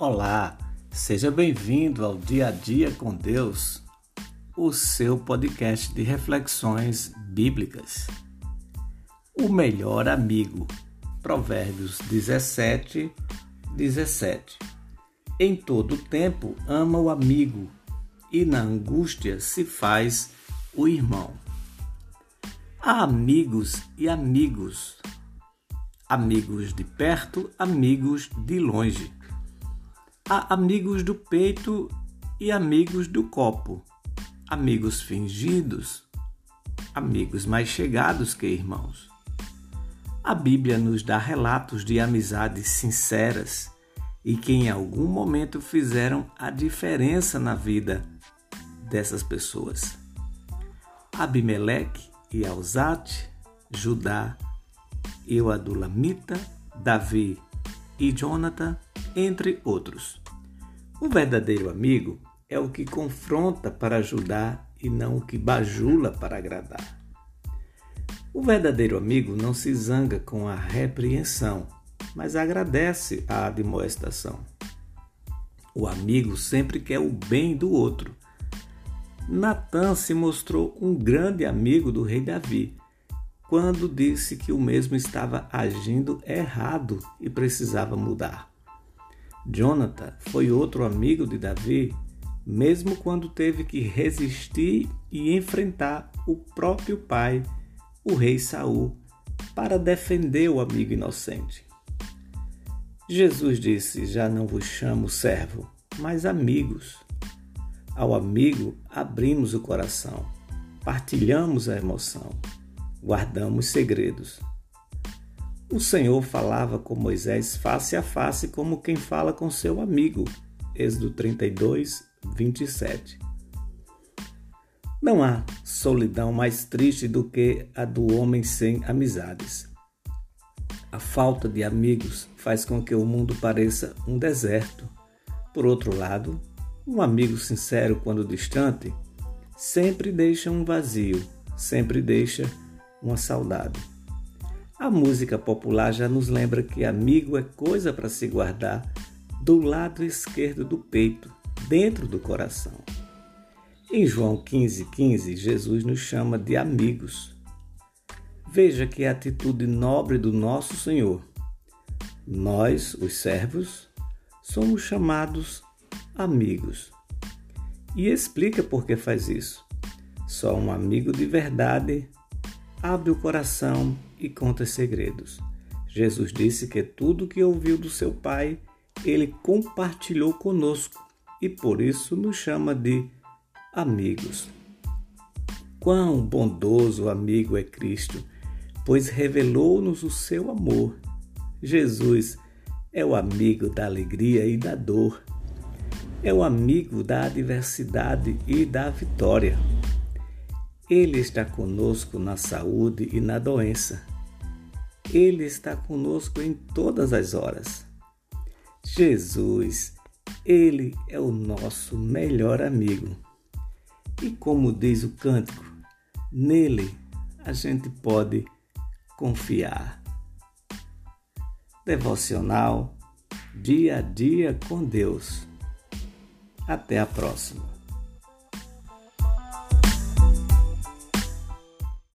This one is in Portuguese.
Olá, seja bem-vindo ao Dia a Dia com Deus, o seu podcast de reflexões bíblicas. O melhor amigo, Provérbios 17, 17. Em todo tempo ama o amigo, e na angústia se faz o irmão. Há amigos e amigos amigos de perto, amigos de longe. Há amigos do peito e amigos do copo, amigos fingidos, amigos mais chegados que irmãos. A Bíblia nos dá relatos de amizades sinceras e que em algum momento fizeram a diferença na vida dessas pessoas. Abimeleque e Alzate, Judá e o Adulamita, Davi e Jonathan, entre outros. O verdadeiro amigo é o que confronta para ajudar e não o que bajula para agradar. O verdadeiro amigo não se zanga com a repreensão, mas agradece a admoestação. O amigo sempre quer o bem do outro. Natan se mostrou um grande amigo do rei Davi quando disse que o mesmo estava agindo errado e precisava mudar. Jonathan foi outro amigo de Davi, mesmo quando teve que resistir e enfrentar o próprio pai, o rei Saul, para defender o amigo inocente. Jesus disse: Já não vos chamo servo, mas amigos. Ao amigo abrimos o coração, partilhamos a emoção guardamos segredos. O Senhor falava com Moisés face a face, como quem fala com seu amigo. Êxodo 32, 27. Não há solidão mais triste do que a do homem sem amizades. A falta de amigos faz com que o mundo pareça um deserto. Por outro lado, um amigo sincero, quando distante, sempre deixa um vazio, sempre deixa uma saudade. A música popular já nos lembra que amigo é coisa para se guardar do lado esquerdo do peito, dentro do coração. Em João 15,15, 15, Jesus nos chama de amigos. Veja que atitude nobre do nosso Senhor. Nós, os servos, somos chamados amigos. E explica por que faz isso. Só um amigo de verdade abre o coração e conta segredos. Jesus disse que tudo que ouviu do seu Pai, ele compartilhou conosco e por isso nos chama de amigos. Quão bondoso amigo é Cristo, pois revelou-nos o seu amor. Jesus é o amigo da alegria e da dor, é o amigo da adversidade e da vitória. Ele está conosco na saúde e na doença. Ele está conosco em todas as horas. Jesus, Ele é o nosso melhor amigo. E como diz o cântico, nele a gente pode confiar. Devocional Dia a Dia com Deus. Até a próxima.